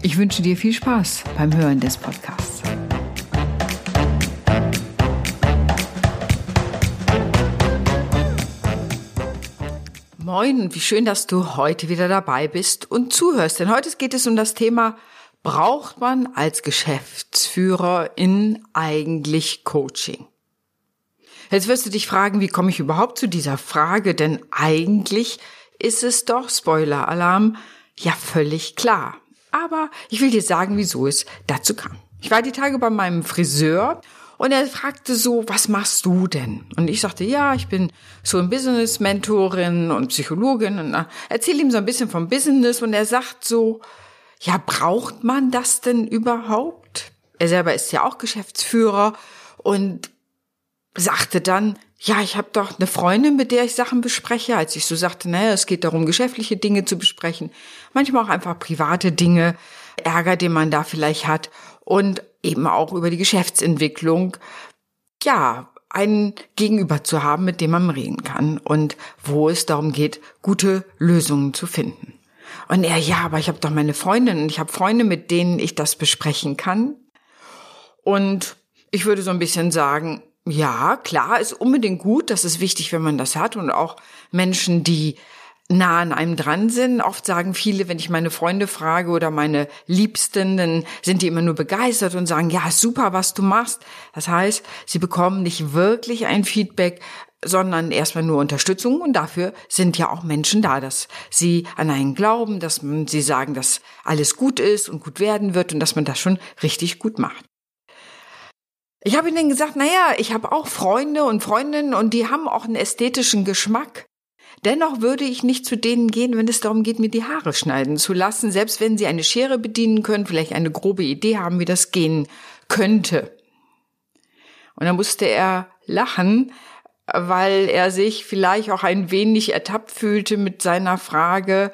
Ich wünsche dir viel Spaß beim Hören des Podcasts. Moin, wie schön, dass du heute wieder dabei bist und zuhörst. Denn heute geht es um das Thema, braucht man als Geschäftsführer in eigentlich Coaching? Jetzt wirst du dich fragen, wie komme ich überhaupt zu dieser Frage? Denn eigentlich ist es doch, Spoiler-Alarm, ja völlig klar. Aber ich will dir sagen, wieso es dazu kam. Ich war die Tage bei meinem Friseur und er fragte so, was machst du denn? Und ich sagte, ja, ich bin so ein Business-Mentorin und Psychologin und erzähle ihm so ein bisschen vom Business und er sagt so, ja, braucht man das denn überhaupt? Er selber ist ja auch Geschäftsführer und sagte dann, ja, ich habe doch eine Freundin, mit der ich Sachen bespreche, als ich so sagte, naja, es geht darum, geschäftliche Dinge zu besprechen, manchmal auch einfach private Dinge, Ärger, den man da vielleicht hat und eben auch über die Geschäftsentwicklung, ja, einen Gegenüber zu haben, mit dem man reden kann und wo es darum geht, gute Lösungen zu finden. Und er, ja, aber ich habe doch meine Freundin und ich habe Freunde, mit denen ich das besprechen kann. Und ich würde so ein bisschen sagen, ja, klar, ist unbedingt gut, das ist wichtig, wenn man das hat und auch Menschen, die nah an einem dran sind. Oft sagen viele, wenn ich meine Freunde frage oder meine Liebsten, dann sind die immer nur begeistert und sagen, ja, super, was du machst. Das heißt, sie bekommen nicht wirklich ein Feedback, sondern erstmal nur Unterstützung und dafür sind ja auch Menschen da, dass sie an einen glauben, dass sie sagen, dass alles gut ist und gut werden wird und dass man das schon richtig gut macht. Ich habe ihnen gesagt, naja, ich habe auch Freunde und Freundinnen und die haben auch einen ästhetischen Geschmack. Dennoch würde ich nicht zu denen gehen, wenn es darum geht, mir die Haare schneiden zu lassen, selbst wenn sie eine Schere bedienen können, vielleicht eine grobe Idee haben, wie das gehen könnte. Und dann musste er lachen, weil er sich vielleicht auch ein wenig ertappt fühlte mit seiner Frage,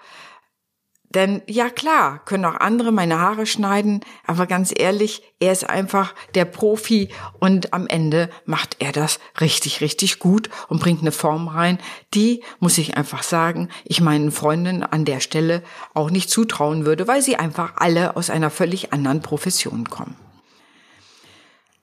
denn ja klar, können auch andere meine Haare schneiden, aber ganz ehrlich, er ist einfach der Profi und am Ende macht er das richtig, richtig gut und bringt eine Form rein, die, muss ich einfach sagen, ich meinen Freundinnen an der Stelle auch nicht zutrauen würde, weil sie einfach alle aus einer völlig anderen Profession kommen.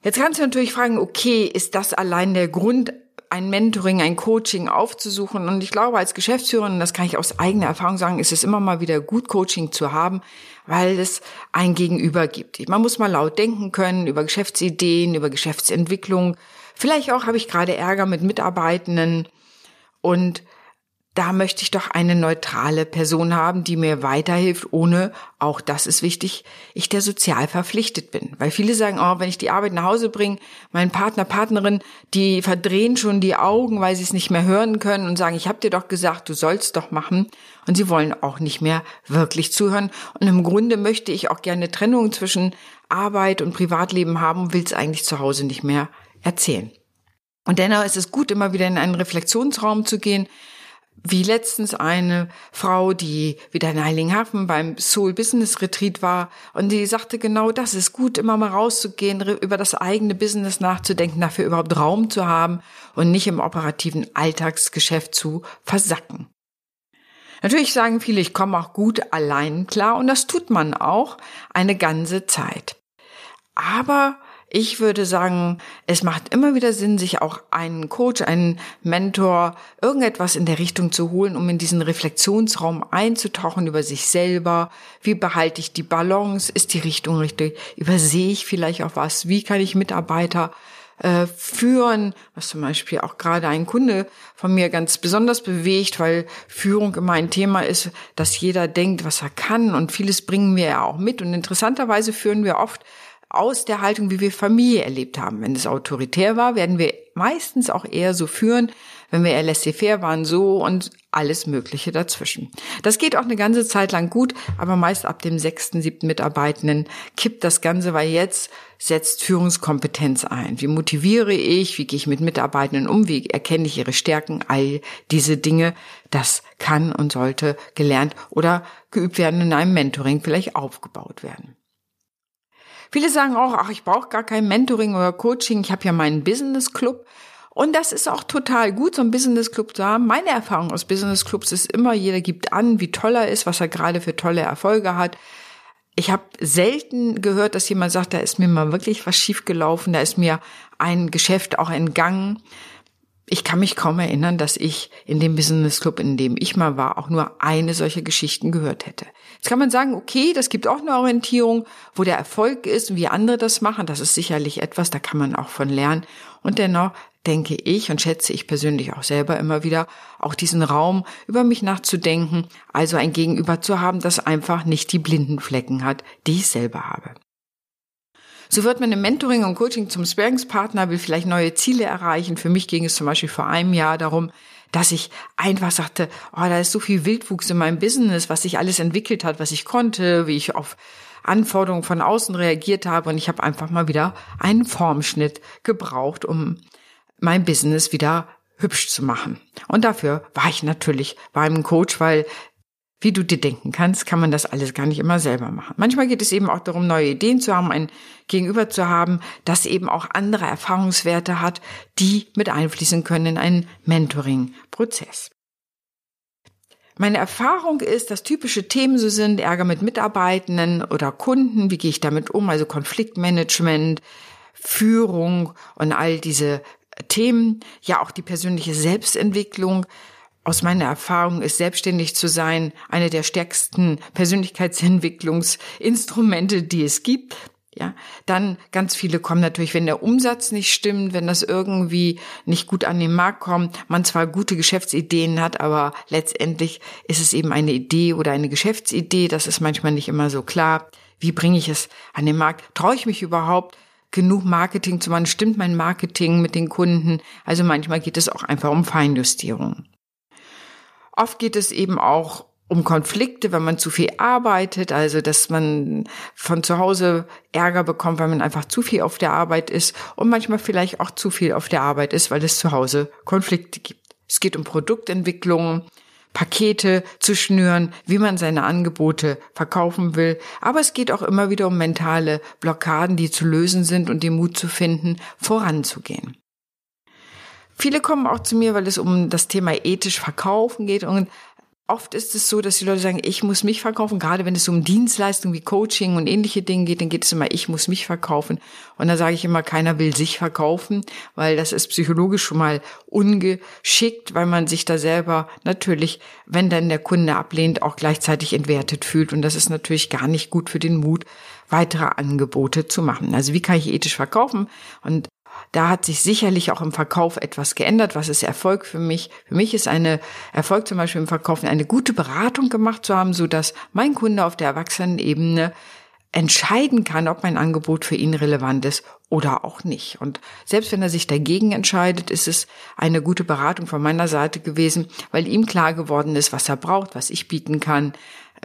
Jetzt kannst du natürlich fragen, okay, ist das allein der Grund, ein Mentoring, ein Coaching aufzusuchen. Und ich glaube, als Geschäftsführerin, das kann ich aus eigener Erfahrung sagen, ist es immer mal wieder gut, Coaching zu haben, weil es ein Gegenüber gibt. Man muss mal laut denken können über Geschäftsideen, über Geschäftsentwicklung. Vielleicht auch habe ich gerade Ärger mit Mitarbeitenden und da möchte ich doch eine neutrale Person haben, die mir weiterhilft, ohne, auch das ist wichtig, ich der sozial verpflichtet bin. Weil viele sagen, oh, wenn ich die Arbeit nach Hause bringe, mein Partner, Partnerin, die verdrehen schon die Augen, weil sie es nicht mehr hören können und sagen, ich habe dir doch gesagt, du sollst doch machen. Und sie wollen auch nicht mehr wirklich zuhören. Und im Grunde möchte ich auch gerne Trennung zwischen Arbeit und Privatleben haben und will es eigentlich zu Hause nicht mehr erzählen. Und dennoch ist es gut, immer wieder in einen Reflexionsraum zu gehen, wie letztens eine Frau, die wieder in Heiligenhafen beim Soul Business Retreat war und die sagte genau, das ist gut, immer mal rauszugehen, über das eigene Business nachzudenken, dafür überhaupt Raum zu haben und nicht im operativen Alltagsgeschäft zu versacken. Natürlich sagen viele, ich komme auch gut allein klar und das tut man auch eine ganze Zeit. Aber ich würde sagen, es macht immer wieder Sinn, sich auch einen Coach, einen Mentor, irgendetwas in der Richtung zu holen, um in diesen Reflexionsraum einzutauchen über sich selber. Wie behalte ich die Balance? Ist die Richtung richtig? Übersehe ich vielleicht auch was? Wie kann ich Mitarbeiter äh, führen, was zum Beispiel auch gerade ein Kunde von mir ganz besonders bewegt, weil Führung immer ein Thema ist, dass jeder denkt, was er kann und vieles bringen wir ja auch mit. Und interessanterweise führen wir oft aus der Haltung, wie wir Familie erlebt haben. Wenn es autoritär war, werden wir meistens auch eher so führen, wenn wir eher laissez-faire waren, so und alles Mögliche dazwischen. Das geht auch eine ganze Zeit lang gut, aber meist ab dem sechsten, siebten Mitarbeitenden kippt das Ganze, weil jetzt setzt Führungskompetenz ein. Wie motiviere ich? Wie gehe ich mit Mitarbeitenden um? Wie erkenne ich ihre Stärken? All diese Dinge, das kann und sollte gelernt oder geübt werden in einem Mentoring, vielleicht aufgebaut werden. Viele sagen auch, ach, ich brauche gar kein Mentoring oder Coaching, ich habe ja meinen Business Club. Und das ist auch total gut, so ein Business Club zu haben. Meine Erfahrung aus Business Clubs ist immer, jeder gibt an, wie toll er ist, was er gerade für tolle Erfolge hat. Ich habe selten gehört, dass jemand sagt, da ist mir mal wirklich was schiefgelaufen, da ist mir ein Geschäft auch entgangen. Ich kann mich kaum erinnern, dass ich in dem Business Club, in dem ich mal war, auch nur eine solche Geschichten gehört hätte. Jetzt kann man sagen, okay, das gibt auch eine Orientierung, wo der Erfolg ist und wie andere das machen. Das ist sicherlich etwas, da kann man auch von lernen. Und dennoch denke ich und schätze ich persönlich auch selber immer wieder, auch diesen Raum über mich nachzudenken, also ein Gegenüber zu haben, das einfach nicht die blinden Flecken hat, die ich selber habe. So wird man im Mentoring und Coaching zum Sparingspartner, will vielleicht neue Ziele erreichen. Für mich ging es zum Beispiel vor einem Jahr darum, dass ich einfach sagte, oh, da ist so viel Wildwuchs in meinem Business, was sich alles entwickelt hat, was ich konnte, wie ich auf Anforderungen von außen reagiert habe und ich habe einfach mal wieder einen Formschnitt gebraucht, um mein Business wieder hübsch zu machen. Und dafür war ich natürlich beim Coach, weil wie du dir denken kannst, kann man das alles gar nicht immer selber machen. Manchmal geht es eben auch darum, neue Ideen zu haben, ein Gegenüber zu haben, das eben auch andere Erfahrungswerte hat, die mit einfließen können in einen Mentoring-Prozess. Meine Erfahrung ist, dass typische Themen so sind, Ärger mit Mitarbeitenden oder Kunden, wie gehe ich damit um, also Konfliktmanagement, Führung und all diese Themen, ja auch die persönliche Selbstentwicklung. Aus meiner Erfahrung ist selbstständig zu sein eine der stärksten Persönlichkeitsentwicklungsinstrumente, die es gibt. Ja, dann ganz viele kommen natürlich, wenn der Umsatz nicht stimmt, wenn das irgendwie nicht gut an den Markt kommt, man zwar gute Geschäftsideen hat, aber letztendlich ist es eben eine Idee oder eine Geschäftsidee, das ist manchmal nicht immer so klar. Wie bringe ich es an den Markt? Traue ich mich überhaupt? genug Marketing zu machen? Stimmt mein Marketing mit den Kunden? Also manchmal geht es auch einfach um Feinjustierung. Oft geht es eben auch um Konflikte, wenn man zu viel arbeitet, also dass man von zu Hause Ärger bekommt, weil man einfach zu viel auf der Arbeit ist und manchmal vielleicht auch zu viel auf der Arbeit ist, weil es zu Hause Konflikte gibt. Es geht um Produktentwicklung, Pakete zu schnüren, wie man seine Angebote verkaufen will. Aber es geht auch immer wieder um mentale Blockaden, die zu lösen sind und den Mut zu finden, voranzugehen. Viele kommen auch zu mir, weil es um das Thema ethisch Verkaufen geht und oft ist es so, dass die Leute sagen, ich muss mich verkaufen. Gerade wenn es um Dienstleistungen wie Coaching und ähnliche Dinge geht, dann geht es immer, ich muss mich verkaufen. Und da sage ich immer, keiner will sich verkaufen, weil das ist psychologisch schon mal ungeschickt, weil man sich da selber natürlich, wenn dann der Kunde ablehnt, auch gleichzeitig entwertet fühlt. Und das ist natürlich gar nicht gut für den Mut, weitere Angebote zu machen. Also wie kann ich ethisch verkaufen? Und da hat sich sicherlich auch im Verkauf etwas geändert. Was ist Erfolg für mich? Für mich ist eine Erfolg zum Beispiel im Verkaufen eine gute Beratung gemacht zu haben, so dass mein Kunde auf der Erwachsenenebene entscheiden kann, ob mein Angebot für ihn relevant ist oder auch nicht. Und selbst wenn er sich dagegen entscheidet, ist es eine gute Beratung von meiner Seite gewesen, weil ihm klar geworden ist, was er braucht, was ich bieten kann,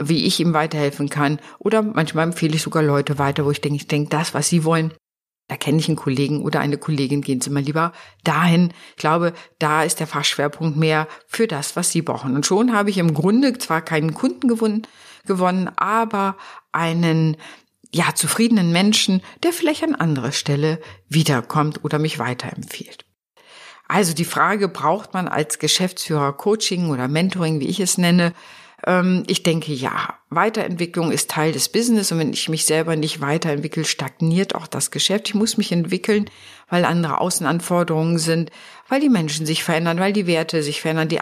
wie ich ihm weiterhelfen kann. Oder manchmal empfehle ich sogar Leute weiter, wo ich denke, ich denke, das, was sie wollen, da kenne ich einen Kollegen oder eine Kollegin, gehen Sie mal lieber dahin. Ich glaube, da ist der Fachschwerpunkt mehr für das, was Sie brauchen. Und schon habe ich im Grunde zwar keinen Kunden gewonnen, gewonnen aber einen ja, zufriedenen Menschen, der vielleicht an anderer Stelle wiederkommt oder mich weiterempfiehlt. Also die Frage, braucht man als Geschäftsführer Coaching oder Mentoring, wie ich es nenne, ich denke ja, Weiterentwicklung ist Teil des Business und wenn ich mich selber nicht weiterentwickle, stagniert auch das Geschäft. Ich muss mich entwickeln, weil andere Außenanforderungen sind, weil die Menschen sich verändern, weil die Werte sich verändern, die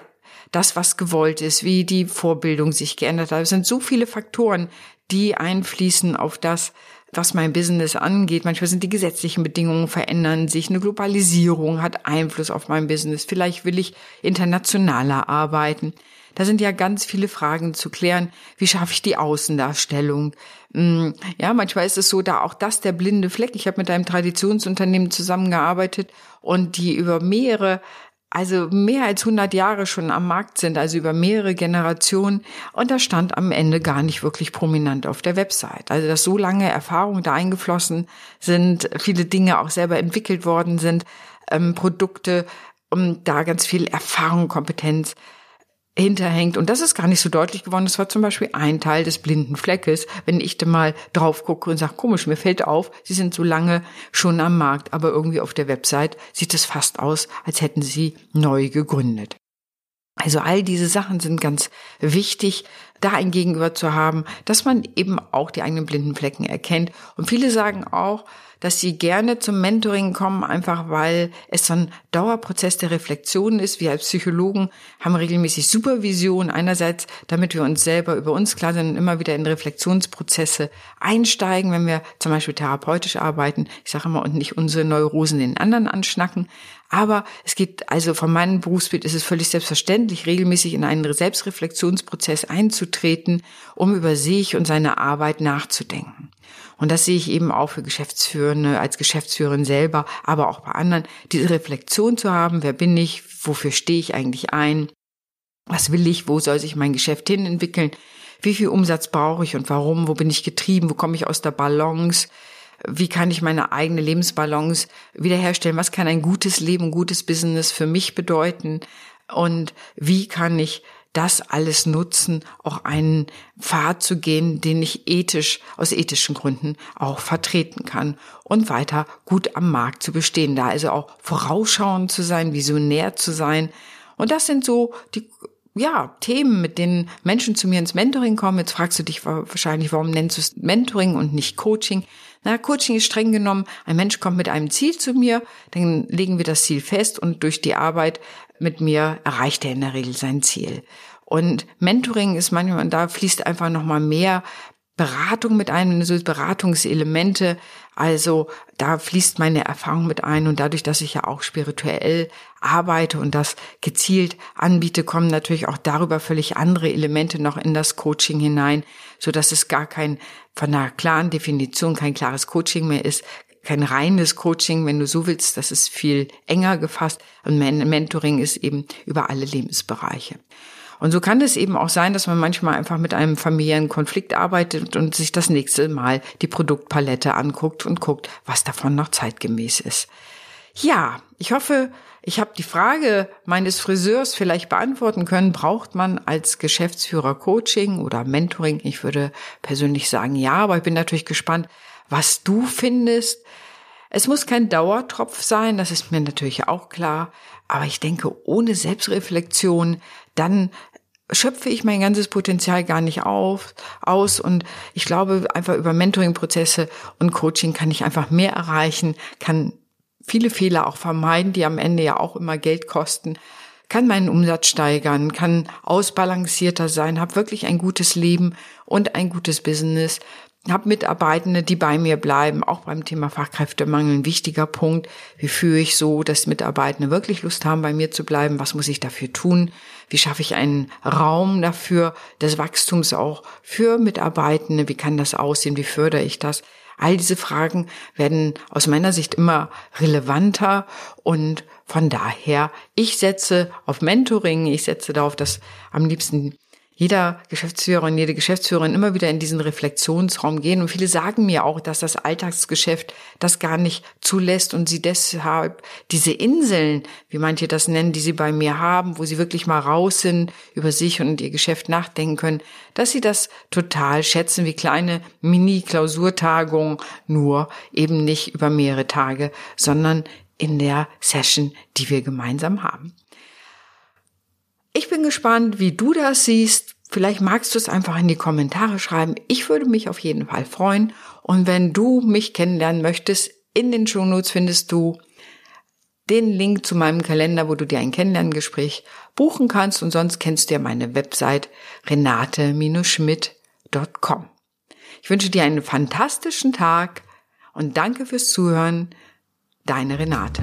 das, was gewollt ist, wie die Vorbildung sich geändert hat. Es sind so viele Faktoren, die einfließen auf das, was mein Business angeht. Manchmal sind die gesetzlichen Bedingungen verändern sich. Eine Globalisierung hat Einfluss auf mein Business. Vielleicht will ich internationaler arbeiten. Da sind ja ganz viele Fragen zu klären. Wie schaffe ich die Außendarstellung? Hm, ja, manchmal ist es so, da auch das der blinde Fleck. Ich habe mit einem Traditionsunternehmen zusammengearbeitet und die über mehrere also mehr als 100 Jahre schon am Markt sind, also über mehrere Generationen. Und das stand am Ende gar nicht wirklich prominent auf der Website. Also dass so lange Erfahrungen da eingeflossen sind, viele Dinge auch selber entwickelt worden sind, ähm, Produkte, um da ganz viel Erfahrung, Kompetenz hinterhängt. Und das ist gar nicht so deutlich geworden. Das war zum Beispiel ein Teil des blinden Fleckes, wenn ich da mal drauf gucke und sage, komisch, mir fällt auf, sie sind so lange schon am Markt, aber irgendwie auf der Website sieht es fast aus, als hätten sie neu gegründet. Also all diese Sachen sind ganz wichtig, da ein Gegenüber zu haben, dass man eben auch die eigenen blinden Flecken erkennt. Und viele sagen auch, dass sie gerne zum Mentoring kommen, einfach weil es so ein Dauerprozess der Reflexion ist. Wir als Psychologen haben regelmäßig Supervision einerseits, damit wir uns selber über uns klar sind und immer wieder in Reflexionsprozesse einsteigen, wenn wir zum Beispiel therapeutisch arbeiten. Ich sage immer, und nicht unsere Neurosen den anderen anschnacken. Aber es geht also von meinem Berufsbild ist es völlig selbstverständlich, regelmäßig in einen Selbstreflexionsprozess einzutreten, um über sich und seine Arbeit nachzudenken. Und das sehe ich eben auch für Geschäftsführende, als Geschäftsführerin selber, aber auch bei anderen, diese Reflexion zu haben, wer bin ich, wofür stehe ich eigentlich ein, was will ich, wo soll sich mein Geschäft hin entwickeln, wie viel Umsatz brauche ich und warum, wo bin ich getrieben, wo komme ich aus der Balance, wie kann ich meine eigene Lebensbalance wiederherstellen, was kann ein gutes Leben, gutes Business für mich bedeuten und wie kann ich das alles nutzen, auch einen Pfad zu gehen, den ich ethisch, aus ethischen Gründen auch vertreten kann und weiter gut am Markt zu bestehen, da also auch vorausschauend zu sein, visionär zu sein. Und das sind so die ja, Themen, mit denen Menschen zu mir ins Mentoring kommen. Jetzt fragst du dich wahrscheinlich, warum nennst du es Mentoring und nicht Coaching? Na, Coaching ist streng genommen, ein Mensch kommt mit einem Ziel zu mir, dann legen wir das Ziel fest und durch die Arbeit mit mir erreicht er in der Regel sein Ziel. Und Mentoring ist manchmal, da fließt einfach nochmal mehr Beratung mit ein, so Beratungselemente. Also da fließt meine Erfahrung mit ein und dadurch, dass ich ja auch spirituell arbeite und das gezielt anbiete, kommen natürlich auch darüber völlig andere Elemente noch in das Coaching hinein, so dass es gar kein von einer klaren Definition kein klares Coaching mehr ist, kein reines Coaching, wenn du so willst, das ist viel enger gefasst und Mentoring ist eben über alle Lebensbereiche. Und so kann es eben auch sein, dass man manchmal einfach mit einem familiären Konflikt arbeitet und sich das nächste Mal die Produktpalette anguckt und guckt, was davon noch zeitgemäß ist. Ja, ich hoffe, ich habe die Frage meines Friseurs vielleicht beantworten können. Braucht man als Geschäftsführer Coaching oder Mentoring? Ich würde persönlich sagen ja, aber ich bin natürlich gespannt, was du findest. Es muss kein Dauertropf sein, das ist mir natürlich auch klar. Aber ich denke, ohne Selbstreflexion, dann schöpfe ich mein ganzes Potenzial gar nicht auf, aus und ich glaube einfach über Mentoring-Prozesse und Coaching kann ich einfach mehr erreichen, kann viele Fehler auch vermeiden, die am Ende ja auch immer Geld kosten, kann meinen Umsatz steigern, kann ausbalancierter sein, habe wirklich ein gutes Leben und ein gutes Business, habe Mitarbeitende, die bei mir bleiben, auch beim Thema Fachkräftemangel ein wichtiger Punkt. Wie führe ich so, dass Mitarbeitende wirklich Lust haben, bei mir zu bleiben? Was muss ich dafür tun? Wie schaffe ich einen Raum dafür, des Wachstums auch für Mitarbeitende? Wie kann das aussehen? Wie fördere ich das? All diese Fragen werden aus meiner Sicht immer relevanter und von daher, ich setze auf Mentoring, ich setze darauf, dass am liebsten jeder Geschäftsführer und jede Geschäftsführerin immer wieder in diesen Reflexionsraum gehen. Und viele sagen mir auch, dass das Alltagsgeschäft das gar nicht zulässt und sie deshalb diese Inseln, wie manche das nennen, die sie bei mir haben, wo sie wirklich mal raus sind, über sich und ihr Geschäft nachdenken können, dass sie das total schätzen, wie kleine Mini-Klausurtagungen, nur eben nicht über mehrere Tage, sondern in der Session, die wir gemeinsam haben. Ich bin gespannt, wie du das siehst. Vielleicht magst du es einfach in die Kommentare schreiben. Ich würde mich auf jeden Fall freuen. Und wenn du mich kennenlernen möchtest, in den Shownotes findest du den Link zu meinem Kalender, wo du dir ein Kennenlerngespräch buchen kannst. Und sonst kennst du ja meine Website renate-schmidt.com. Ich wünsche dir einen fantastischen Tag und danke fürs Zuhören. Deine Renate.